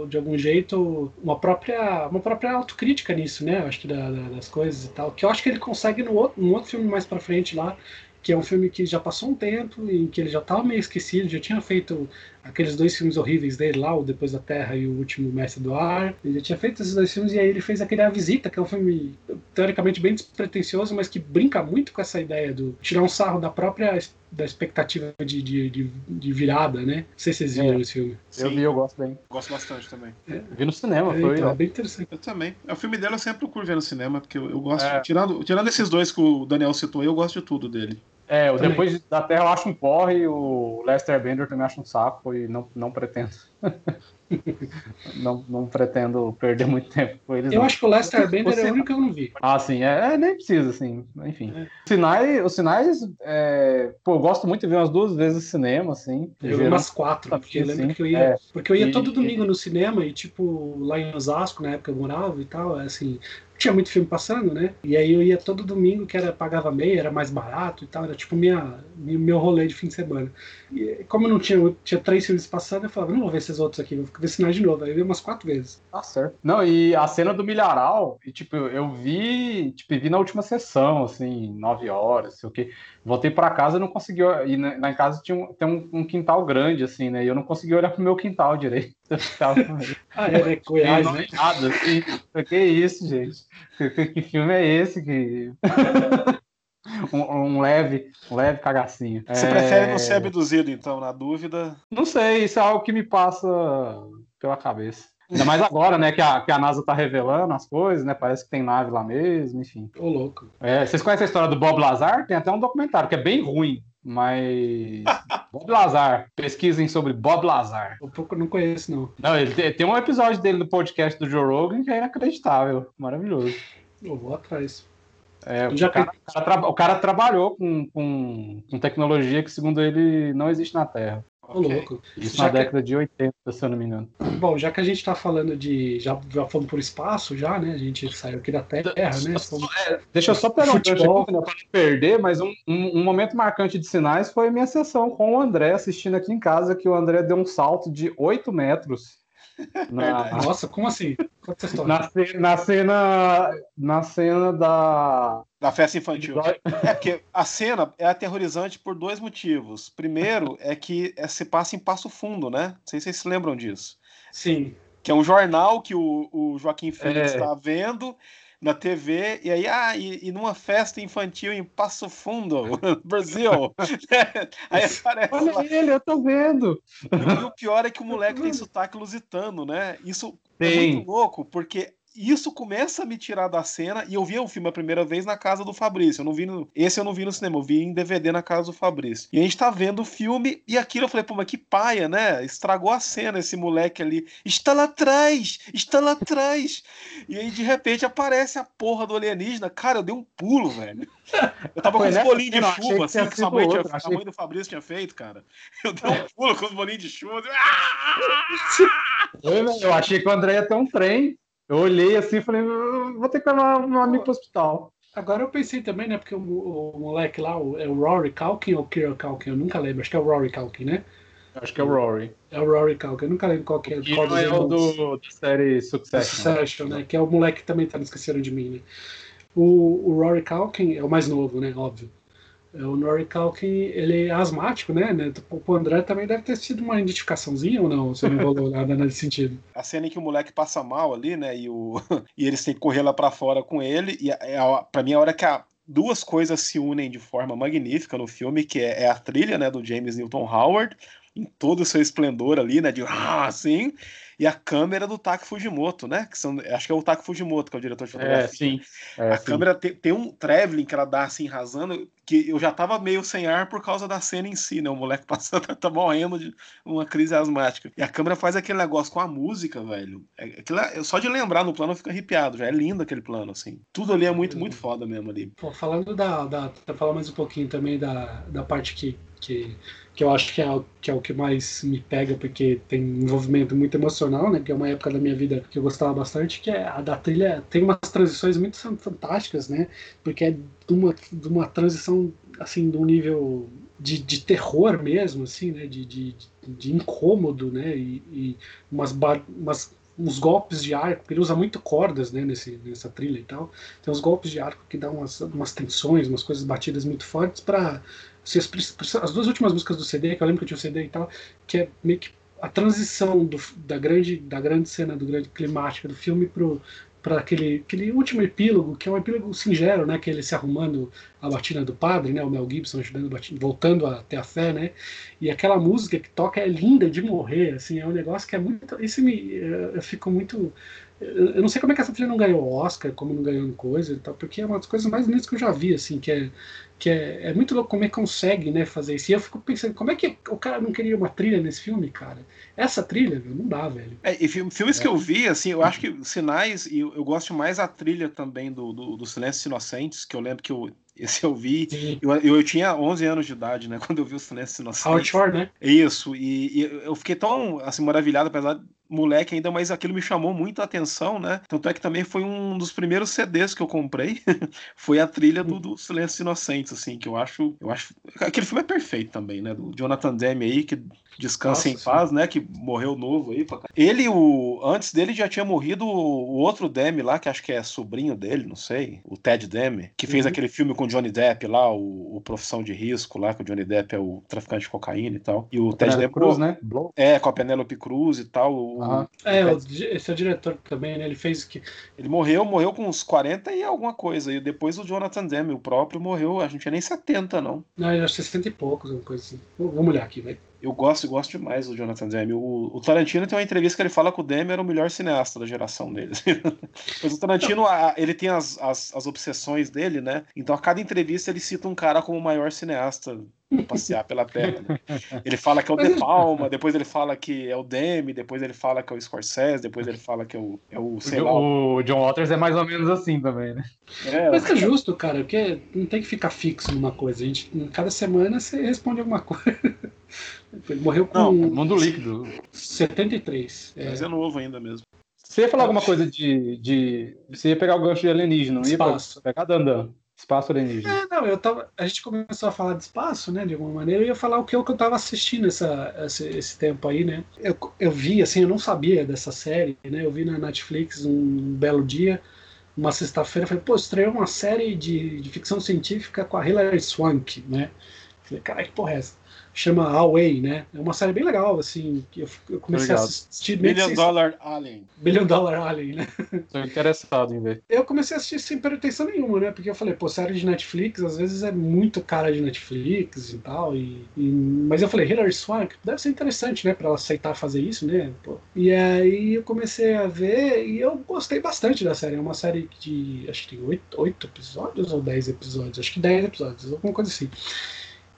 de algum jeito uma própria uma própria autocrítica nisso, né? Acho que da, da, das coisas e tal. Que eu acho que ele consegue no outro, no outro filme mais para frente lá, que é um filme que já passou um tempo e que ele já estava meio esquecido, já tinha feito aqueles dois filmes horríveis dele lá, o Depois da Terra e o Último Mestre do Ar. Ele já tinha feito esses dois filmes e aí ele fez aquele A Visita, que é um filme teoricamente bem despretensioso, mas que brinca muito com essa ideia do tirar um sarro da própria da expectativa de, de, de, de virada, né? Não sei se vocês viram é. esse filme. Eu Sim. vi, eu gosto bem. Gosto bastante também. É. Vi no cinema, é, foi. Então, é bem interessante. Eu também. O filme dele eu sempre procuro ver no cinema, porque eu, eu gosto. É. Tirando, tirando esses dois que o Daniel citou, eu gosto de tudo dele. É, o Depois da Terra eu acho um porre, o Lester Bender também acho um saco e não, não pretendo. <laughs> não, não pretendo perder muito tempo com eles. Eu não. acho que o Lester Bender é o único que eu não vi. Ah, sim, é, é nem precisa, assim, enfim. É. Sinais, os sinais, é, pô, eu gosto muito de ver umas duas vezes no cinema, assim. Eu vi umas quatro, porque eu lembro assim, que eu ia. É. Porque eu ia todo domingo no cinema e, tipo, lá em Osasco, na época eu morava e tal, é assim, tinha muito filme passando, né? E aí eu ia todo domingo, que era pagava meia, era mais barato e tal, era tipo minha, meu rolê de fim de semana. E como eu não tinha, eu tinha três filmes passando, eu falava, não vou ver esses outros aqui, vou ver sinais de novo. Aí eu vi umas quatro vezes. Tá certo. Não, e a cena do milharal, e, tipo, eu vi, tipo, vi na última sessão, assim, nove horas, sei o quê. Voltei para casa e não consegui. E na, em casa tinha um, tem um, um, quintal grande, assim, né? E eu não consegui olhar pro meu quintal direito. Ah, é, né? Goiás, né? Nada, assim. Que isso, gente? Que, que filme é esse? Que. <laughs> um, um, leve, um leve cagacinho. Você é... prefere não ser abduzido, então, na dúvida? Não sei, isso é algo que me passa pela cabeça. Ainda mais agora, né, que a, que a NASA tá revelando as coisas, né? Parece que tem nave lá mesmo, enfim. Ô, louco. É, vocês conhecem a história do Bob Lazar? Tem até um documentário que é bem ruim, mas. <laughs> Bob Lazar. Pesquisem sobre Bob Lazar. Um pouco não conheço, não. Não, ele tem, um episódio dele no podcast do Joe Rogan que é inacreditável. Maravilhoso. Eu vou atrás. É, o, cara, o cara o cara trabalhou com, com, com tecnologia que, segundo ele, não existe na Terra. Ô, louco. Isso Já na que- década de 80, se eu não me engano. Bom, já que a gente tá falando de. Já, já fomos por espaço, já, né? A gente saiu aqui da Terra, né? Fomos- Deixa eu só pegar um Futebol. pra não perder, mas um, um, um momento marcante de sinais foi a minha sessão com o André assistindo aqui em casa, que o André deu um salto de 8 metros. Na, Nossa, como assim? Conta essa história. na, ce- na cena. Na cena da. Da festa infantil. <laughs> É porque a cena é aterrorizante por dois motivos. Primeiro é que é, se passa em Passo Fundo, né? Não sei se vocês se lembram disso. Sim. Que é um jornal que o, o Joaquim Félix É. está vendo na TV, e aí, ah, e, e numa festa infantil em Passo Fundo, <laughs> Brasil. <laughs> aí aparece lá. Olha ele, eu tô vendo. E o pior é que o moleque tem sotaque lusitano, né? Isso é Tem. muito louco, porque isso começa a me tirar da cena. E eu vi o filme a primeira vez na casa do Fabrício. Eu não vi no- esse eu não vi no cinema, eu vi em DVD na casa do Fabrício. E a gente tá vendo o filme e aquilo eu falei, pô, mas que paia, né? Estragou a cena esse moleque ali. Está lá atrás! Está lá atrás! E aí de repente aparece a porra do alienígena. Cara, eu dei um pulo, velho. Eu tava com os bolinhos de achei chuva, que assim, que sua sido mãe, tinha- outra, a achei- mãe do Fabrício tinha feito, cara. <laughs> Eu dei um pulo com os bolinhos de chuva. assim, <laughs> Eu, eu achei que o André ia ter um trem. Eu olhei assim e falei, "Eu vou ter que levar meu amigo pro hospital. Agora eu pensei também, né? Porque o, o moleque lá, o, é o Rory Calkin ou Kira Calkin? Eu nunca lembro. Acho que é o Rory Calkin, né? Acho que é o Rory. É o Rory Calkin. Eu nunca lembro qual que é. Qual dos é o do, da série Succession. Succession, né? Que é o moleque que também tá no Esqueceram de Mim, né? O, o Rory Calkin é o mais novo, né? Óbvio. É, O Rory Calkin, ele é asmático, né? né? O André também deve ter sido uma identificaçãozinha ou não? Você não rolou <laughs> nada nesse sentido. a cena em que o moleque passa mal ali, né? E, o, <laughs> e eles têm que correr lá pra fora com ele. E é a, pra mim, a hora que a, duas coisas se unem de forma magnífica no filme, que é, é a trilha, né? Do James Newton Howard, em todo o seu esplendor ali, né? De <laughs> ah, assim. E a câmera do Taki Fujimoto, né? Que são, acho que é o Taki Fujimoto, que é o diretor de fotografia. É, sim. É, A sim. câmera tem, tem um traveling que ela dá assim, rasando, que eu já tava meio sem ar por causa da cena em si, né? O moleque <laughs> passando, tá morrendo de uma crise asmática. E a câmera faz aquele negócio com a música, velho. É, aquilo é- só de lembrar no plano eu fico arrepiado, já é lindo aquele plano, assim. Tudo ali é muito, muito foda mesmo ali. Pô, falando da, da. Pra falar mais um pouquinho também da, da parte que, que, que eu acho que é, que é o que mais me pega, porque tem um envolvimento muito emocional, né? Que é uma época da minha vida que eu gostava bastante, que é a da trilha. Tem umas transições muito fan- fantásticas, né? Porque é de uma, de uma transição, assim, de um nível. De, de terror mesmo, assim, né? De, de, de incômodo, né? E, e umas, ba- umas uns golpes de arco, porque ele usa muito cordas né, nesse, nessa trilha e tal. Tem uns golpes de arco que dão umas, umas tensões, umas coisas batidas muito fortes para as, as duas últimas músicas do CD, que eu lembro que eu tinha o CD e tal, que é meio que a transição do, da, grande, da grande cena, do grande climática do filme pro para aquele, aquele último epílogo, que é um epílogo singelo, né, que é ele se arrumando a batina do padre, né, o Mel Gibson ajudando batina, voltando a ter a fé, né, e aquela música que toca é linda de morrer, assim, é um negócio que é muito, isso me, eh, eu fico muito, eu não sei como é que essa trilha não ganhou Oscar, como não ganhou coisa e tal, porque é uma das coisas mais lindas que eu já vi, assim, que é, que é, é muito louco como é que consegue, né, fazer isso, e eu fico pensando, como é que o cara não queria uma trilha nesse filme, cara? Essa trilha, velho, não dá, velho. É, e fi- filmes que eu vi, assim, eu acho que Sinais, e eu, eu gosto mais a trilha também do, do, do Silêncios Inocentes, que eu lembro que eu, <laughs> esse eu vi. Eu, eu, eu tinha 11 anos de idade, né, <laughs> quando eu vi o Silêncios Howard Inocentes. Shore, né? Isso, e, e eu fiquei tão assim, maravilhado, apesar moleque ainda, mas aquilo me chamou muito a atenção, né? Tanto é que também foi um dos primeiros CDs que eu comprei, <laughs> foi a trilha do, do Silêncios Inocentes, assim, que eu acho, eu acho. Aquele filme é perfeito também, né? Do Jonathan Demme aí, que descansa Nossa, em sim. paz, né? Que morreu novo aí. Ele, o, antes dele, já tinha morrido o, o outro Demme lá, que acho que é sobrinho dele, não sei, o Ted Demme, que fez Uhum. aquele filme com Johnny Depp lá, o, o Profissão de Risco lá, que o Johnny Depp é o traficante de cocaína e tal. E o Ted Penélope Demme. Cruz, né? É, com a Penélope Cruz e tal. o- Aham. É, o, esse é o diretor também, né? Ele fez que. Ele morreu, morreu com uns 40 e alguma coisa. E depois o Jonathan Demme, o próprio, morreu, a gente tinha nem 70, não. Não, ele é 60 e poucos, uma coisa assim. Vou- Vamos olhar aqui, vai. Eu gosto, gosto demais do Jonathan Demme. O, o, Tarantino tem uma entrevista que ele fala que o Demme era o melhor cineasta da geração dele. <laughs> Mas o Tarantino, a, ele tem as, as, as, obsessões dele, né? Então a cada entrevista ele cita um cara como o maior cineasta passear pela Terra. Né? Ele fala que é o De Palma, depois ele fala que é o Demi, depois ele fala que é o Scorsese, depois ele fala que é o, é o sei o, lá. O John Waters é mais ou menos assim também, né? É, Mas é justo, cara, porque não tem que ficar fixo numa coisa. A gente, cada semana você responde alguma coisa. Ele morreu com. Não, mundo líquido. 73. Mas é. é novo ainda mesmo. Você ia falar alguma coisa de, de. Você ia pegar o gancho de alienígena, não ia Espaço. pegar Dandan. Espaço alienígena. É, não, eu tava. A gente começou a falar de espaço, né? De alguma maneira, eu ia falar o que eu, que eu tava assistindo essa, esse, esse tempo aí, né? Eu, eu vi, assim, eu não sabia dessa série, né? Eu vi na Netflix um belo dia, uma sexta-feira, falei, pô, estreou uma série de, de ficção científica com a Hilary Swank, né? Falei, caralho, que porra é essa? Chama Away, né? É uma série bem legal, assim, que eu, eu comecei Obrigado. a assistir... Billion Dollar Alien. Billion Dollar Alien, né? Tô interessado em ver. Eu comecei a assistir sem pretensão nenhuma, né? Porque eu falei, pô, série de Netflix, às vezes é muito cara de Netflix e tal, e... e... Mas eu falei, Hilary Swank, deve ser interessante, né? Pra ela aceitar fazer isso, né? Pô. E aí eu comecei a ver e eu gostei bastante da série. É uma série de, acho que tem oito, oito episódios ou dez episódios? Acho que dez episódios, alguma coisa assim.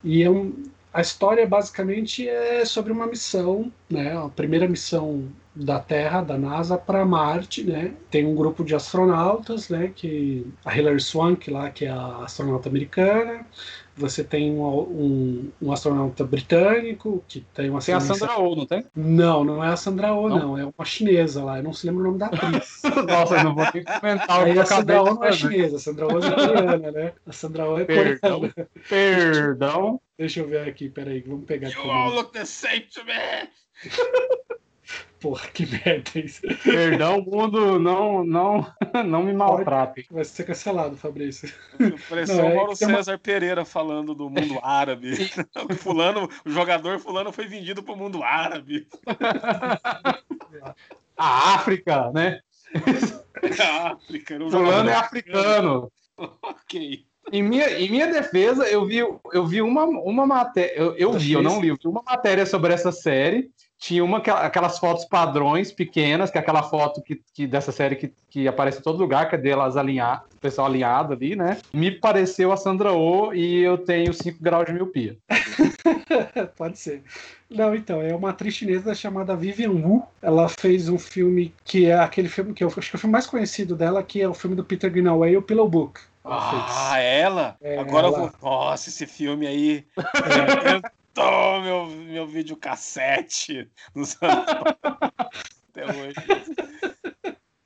E é um, a história basicamente é sobre uma missão, né? A primeira missão da Terra, da NASA, para Marte, né? Tem um grupo de astronautas, né? Que a Hilary Swank lá, que é a astronauta americana, você tem um, um, um, astronauta britânico que tem uma Tem a Sandra Oh, não tem? Não, não é a Sandra Oh, não. não. É uma chinesa lá. Eu não se lembra o nome da atriz. <laughs> Nossa, eu não vou ter que comentar o que a Sandra Oh não é chinesa, a Sandra Oh é coreana, né? A Sandra Oh é Perdão. coreana. Perdão. Deixa eu ver aqui, peraí, vamos pegar You all look the same to me! Porra, que merda isso. Perdão, mundo, não, não, não me maltrate. Vai ser cancelado, Fabrício. Pareceu não, o é Mauro César uma... Pereira falando do mundo árabe. <laughs> fulano, o jogador fulano foi vendido pro mundo árabe. A África, né? A África. Fulano é africano. ok. Em minha, em minha defesa, eu vi, eu vi uma, uma matéria. Eu, eu vi, eu não li, eu vi uma matéria sobre essa série tinha uma aquelas fotos padrões pequenas, que é aquela foto que, que dessa série que, que aparece em todo lugar, que é delas alinhar, o pessoal alinhado ali, né? Me pareceu a Sandra Oh e eu tenho 5 graus de miopia. <laughs> Pode ser. Não, então, é uma atriz chinesa chamada Vivian Wu. Ela fez um filme que é aquele filme que eu acho que é o filme mais conhecido dela, que é o filme do Peter Greenaway, o Pillow Book. Ela ah, fez. ela? É, Agora ela... eu vou. Nossa, esse filme aí. <laughs> É tô meu, meu videocassete nos anos <laughs> até hoje.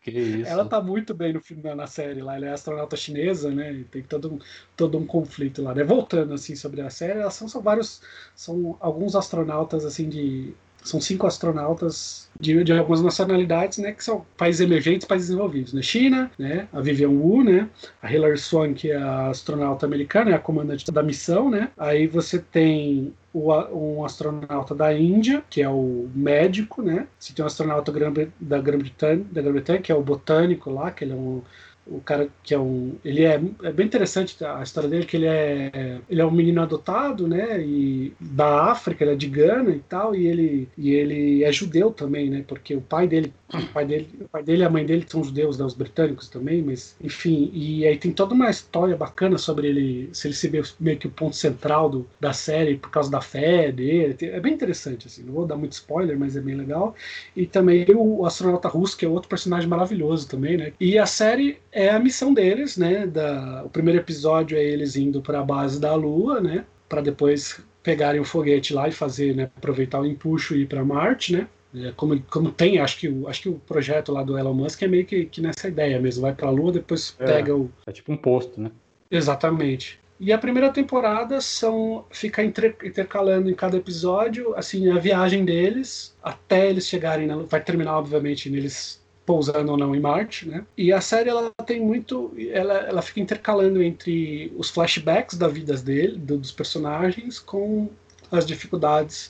Que isso. Ela tá muito bem no filme, na série lá. Ela é astronauta chinesa, né? E tem todo um, todo um conflito lá, né? Voltando assim sobre a série, elas são, são vários. São alguns astronautas assim de. São cinco astronautas de, de algumas nacionalidades, né, que são países emergentes, países desenvolvidos, né? China, né, a Vivian Wu, né, a Hilary Swank, que é a astronauta americana, é a comandante da missão, né. Aí você tem o, um astronauta da Índia, que é o médico, né? Você tem um astronauta da Grã-Bretanha, da Grã-Bretanha, que é o botânico lá, que ele é um o cara que é um ele é, é bem interessante a história dele que ele é ele é um menino adotado né e da África ele é de Gana e tal e ele e ele é judeu também né porque o pai dele o pai dele o pai dele e a mãe dele são judeus né, os britânicos também mas enfim e aí tem toda uma história bacana sobre ele se ele ser meio que o ponto central do, da série por causa da fé dele é bem interessante assim não vou dar muito spoiler mas é bem legal e também o astronauta russo que é outro personagem maravilhoso também né e a série é a missão deles, né? Da, o primeiro episódio é eles indo para a base da Lua, né? Para depois pegarem o foguete lá e fazer, né? Aproveitar o empuxo e ir para Marte, né? É, como, como tem, acho que, o, acho que o projeto lá do Elon Musk é meio que, que nessa ideia mesmo. Vai para a Lua, depois é, pega o. É tipo um posto, né? Exatamente. E a primeira temporada são fica intercalando em cada episódio assim a viagem deles até eles chegarem na, vai terminar obviamente neles pousando ou não em Marte, né? E a série ela tem muito, ela, ela fica intercalando entre os flashbacks da vida dele, do, dos personagens, com as dificuldades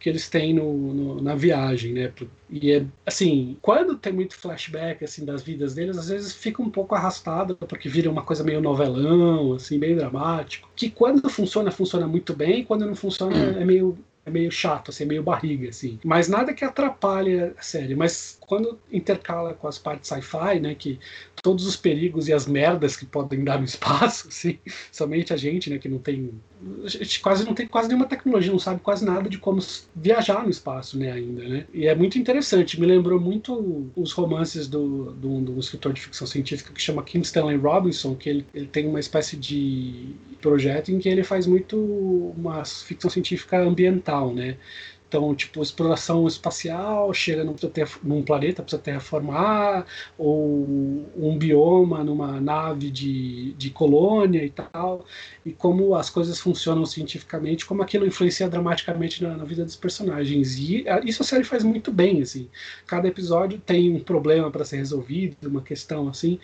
que eles têm no, no, na viagem, né? E é assim, quando tem muito flashback assim das vidas deles, às vezes fica um pouco arrastado porque vira uma coisa meio novelão, assim, bem dramático. Que quando funciona funciona muito bem, quando não funciona é meio meio chato, assim, é meio barriga, assim. Mas nada que atrapalhe a série. Mas quando intercala com as partes sci-fi, né, que todos os perigos e as merdas que podem dar no espaço, <laughs> assim, somente a gente, né, que não tem a gente quase não tem quase nenhuma tecnologia, não sabe quase nada de como viajar no espaço, né, ainda, né? E é muito interessante, me lembrou muito os romances do, do, do escritor de ficção científica que chama Kim Stanley Robinson, que ele, ele tem uma espécie de projeto em que ele faz muito uma ficção científica ambiental, né? Então, tipo, exploração espacial, chega num, num planeta, precisa terraformar, ou um bioma numa nave de, de colônia e tal, e como as coisas funcionam cientificamente, como aquilo influencia dramaticamente na, na vida dos personagens. E isso a série faz muito bem, assim. Cada episódio tem um problema para ser resolvido, uma questão assim,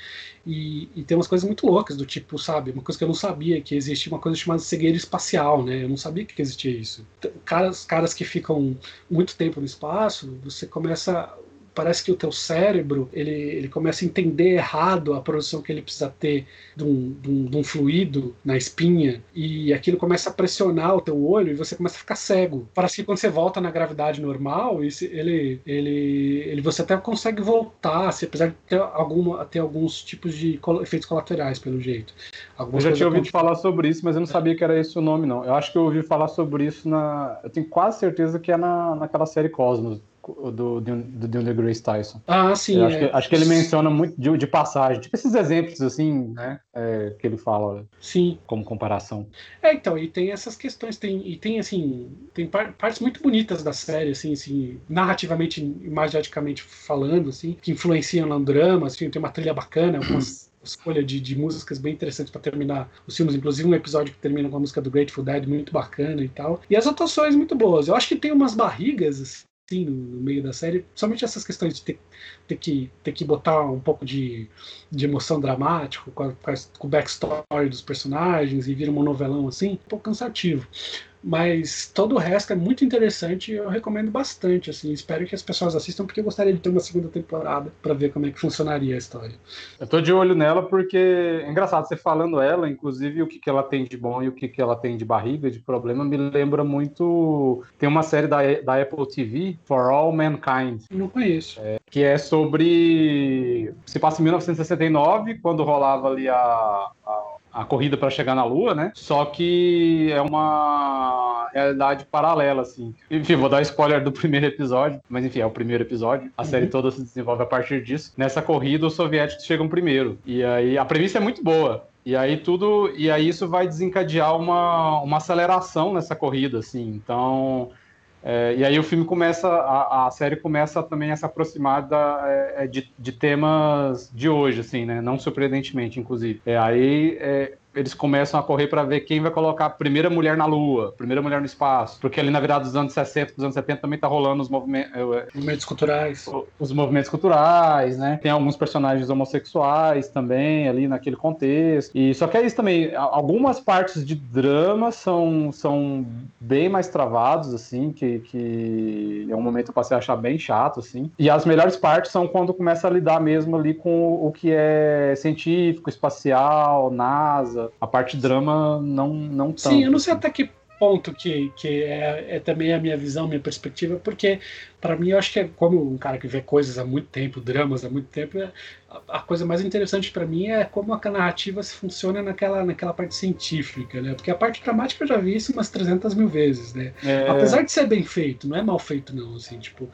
e, e, tem umas coisas muito loucas, do tipo, sabe, uma coisa que eu não sabia, que existe uma coisa chamada cegueira espacial, né? Eu não sabia que existia isso. Caras, caras que ficam muito tempo no espaço, você começa parece que o teu cérebro ele, ele começa a entender errado a produção que ele precisa ter de um, de, um, de um, fluido na espinha e aquilo começa a pressionar o teu olho e você começa a ficar cego. Parece que quando você volta na gravidade normal, ele, ele, ele você até consegue voltar, se, apesar de ter, alguma, ter alguns tipos de efeitos colaterais, pelo jeito. Algumas eu já tinha ouvido falar sobre isso, mas eu não é. sabia que era esse o nome, não. Eu acho que eu ouvi falar sobre isso na. Eu tenho quase certeza que é na, naquela série Cosmos do, do, do Neil deGrasse Tyson. Ah, sim. Acho, é. que, acho, que, ele menciona muito de, de, passagem, tipo esses exemplos assim, né, é, que ele fala. Sim. Como comparação. É, então, e tem essas questões, tem, e tem assim, tem par, partes muito bonitas da série, assim, assim, narrativamente, imaginaticamente falando, assim, que influenciam no drama, assim, tem uma trilha bacana, umas <clears throat> escolha de, de músicas bem interessantes para terminar os filmes, inclusive um episódio que termina com a música do Grateful Dead muito bacana e tal. E as atuações muito boas. Eu acho que tem umas barrigas assim, no, no, meio da série, somente essas questões de ter, ter, que, ter que botar um pouco de, de emoção dramática com, a, com o backstory dos personagens e vira um novelão assim, um pouco cansativo. Mas todo o resto é muito interessante e eu recomendo bastante. Assim, espero que as pessoas assistam, porque eu gostaria de ter uma segunda temporada para ver como é que funcionaria a história. Eu tô de olho nela porque é engraçado você falando ela, inclusive o que, que ela tem de bom e o que, que ela tem de barriga, de problema, me lembra muito. Tem uma série da, da Apple TV, For All Mankind. Não conheço. É, que é sobre. Se passa em 1969, quando rolava ali a, a a corrida para chegar na Lua, né? Só que é uma realidade paralela, assim. Enfim, vou dar spoiler do <laughs> primeiro episódio, mas enfim, é o primeiro episódio. A uhum. série toda se desenvolve a partir disso. Nessa corrida, os soviéticos chegam primeiro. E aí a premissa é muito boa. E aí tudo, e aí isso vai desencadear uma, uma aceleração nessa corrida, assim. Então, é, e aí o filme começa, a, a, série começa também a se aproximar da, é, é, de, de, temas de hoje, assim, né? Não surpreendentemente, inclusive. É, aí é, eles começam a correr para ver quem vai colocar a primeira mulher na Lua, primeira mulher no espaço. Porque ali na virada dos anos 60, dos anos 70 também tá rolando os movimentos, é, é, movimentos culturais. Os movimentos culturais, né? Tem alguns personagens homossexuais também ali naquele contexto. E só que é isso também, algumas partes de drama são, são bem mais travados, assim, que, que é um momento que eu passei a achar bem chato, assim. E as melhores partes são quando começa a lidar mesmo ali com o que é científico, espacial, NASA, coisa. A parte drama não, não tanto. Sim, eu não sei até que ponto que, que é, é também a minha visão, minha perspectiva, porque para mim eu acho que é como um cara que vê coisas há muito tempo, dramas há muito tempo, é, a, a coisa mais interessante para mim é como a narrativa se funciona naquela, naquela parte científica, né? Porque a parte dramática eu já vi isso umas 300 mil vezes, né? É... Apesar de ser bem feito, não é mal feito não, assim, tipo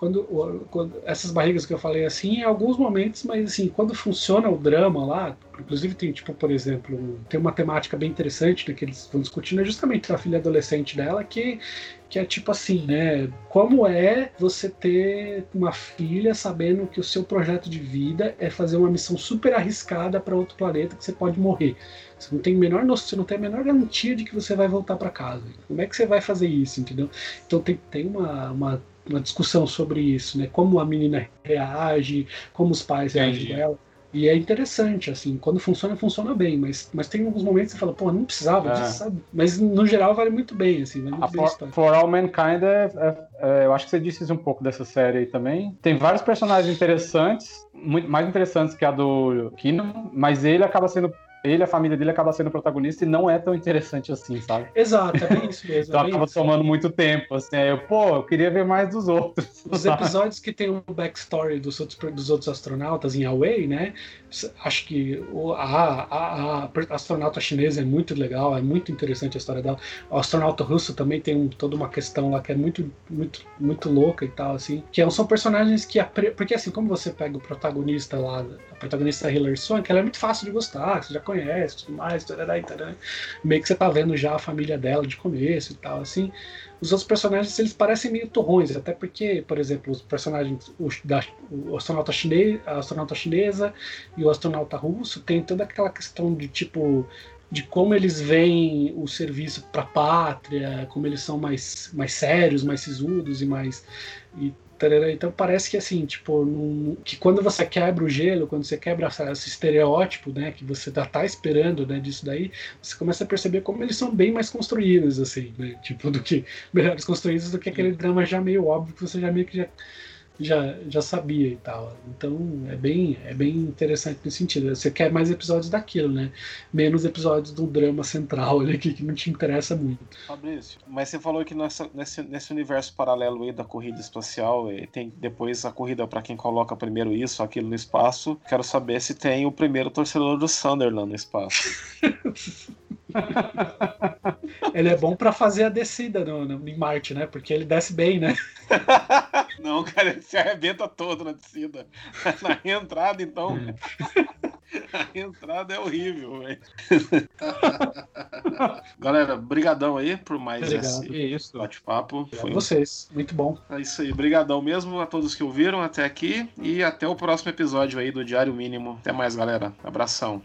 quando, quando, essas barrigas que eu falei assim, em alguns momentos, mas assim, quando funciona o drama lá, inclusive tem tipo, por exemplo, tem uma temática bem interessante né, que eles vão discutindo, é justamente a filha adolescente dela, que, que é tipo assim, né? Como é você ter uma filha sabendo que o seu projeto de vida é fazer uma missão super arriscada para outro planeta que você pode morrer? Você não tem menor noção, você não tem a menor garantia de que você vai voltar para casa. Como é que você vai fazer isso, entendeu? Então tem, tem uma, uma uma discussão sobre isso, né? Como a menina reage, como os pais reagem dela. E é interessante, assim, quando funciona, funciona bem, mas, mas tem alguns momentos que você fala, pô, não precisava é. disso, sabe? Mas no geral vale muito bem, assim, vale muito bem For, For All Mankind, é, é, é, eu acho que você disse um pouco dessa série aí também. Tem vários personagens interessantes, muito mais interessantes que a do Keenan, mas ele acaba sendo ele, a família dele acaba sendo protagonista e não é tão interessante assim, sabe? Exato, é isso mesmo. <laughs> então é acaba isso. tomando muito tempo, assim. Aí eu, pô, eu queria ver mais dos outros. <laughs> Os episódios que tem o backstory dos outros, dos outros astronautas em Away, né? Acho que o, a, a, a, astronauta chinesa é muito legal, é muito interessante a história dela. O astronauta russo também tem um, toda uma questão lá que é muito, muito, muito louca e tal, assim. Que são personagens que. Porque assim, como você pega o protagonista lá, a protagonista Hilary Swank, ela é muito fácil de gostar, você já conhece, tudo mais, tarará, tarará. meio que você tá vendo já a família dela de começo e tal, assim. Os outros personagens, eles parecem meio torrões, até porque, por exemplo, os personagens, o, da, o astronauta, chinês, a astronauta chinesa e o astronauta russo tem toda aquela questão de tipo de como eles veem o serviço para a pátria, como eles são mais, mais sérios, mais sisudos e mais e então parece que assim, tipo, num, que quando você quebra o gelo, quando você quebra esse estereótipo, né, que você já tá esperando, né, disso daí, você começa a perceber como eles são bem mais construídos, assim, né, tipo, do que melhores construídos do que aquele drama já meio óbvio que você já meio que já já, já sabia e tal. Então é bem, é bem interessante nesse sentido. Você quer mais episódios daquilo, né? Menos episódios do drama central ali que, que não te interessa muito. Fabrício, mas você falou que nessa, nesse, nesse universo paralelo aí da corrida espacial, tem depois a corrida para quem coloca primeiro isso, aquilo no espaço. Quero saber se tem o primeiro torcedor do Sunderland no espaço. <laughs> <laughs> ele é bom para fazer a descida no, no, em Marte, né? Porque ele desce bem, né? <laughs> Não, cara, ele se arrebenta todo na descida. <laughs> Na entrada, então. A entrada é horrível, velho. Galera, brigadão aí por mais Obrigado. esse bate-papo. Foi vocês, muito bom. É isso aí, brigadão mesmo a todos que ouviram até aqui e até o próximo episódio aí do Diário Mínimo. Até mais, galera. Abração.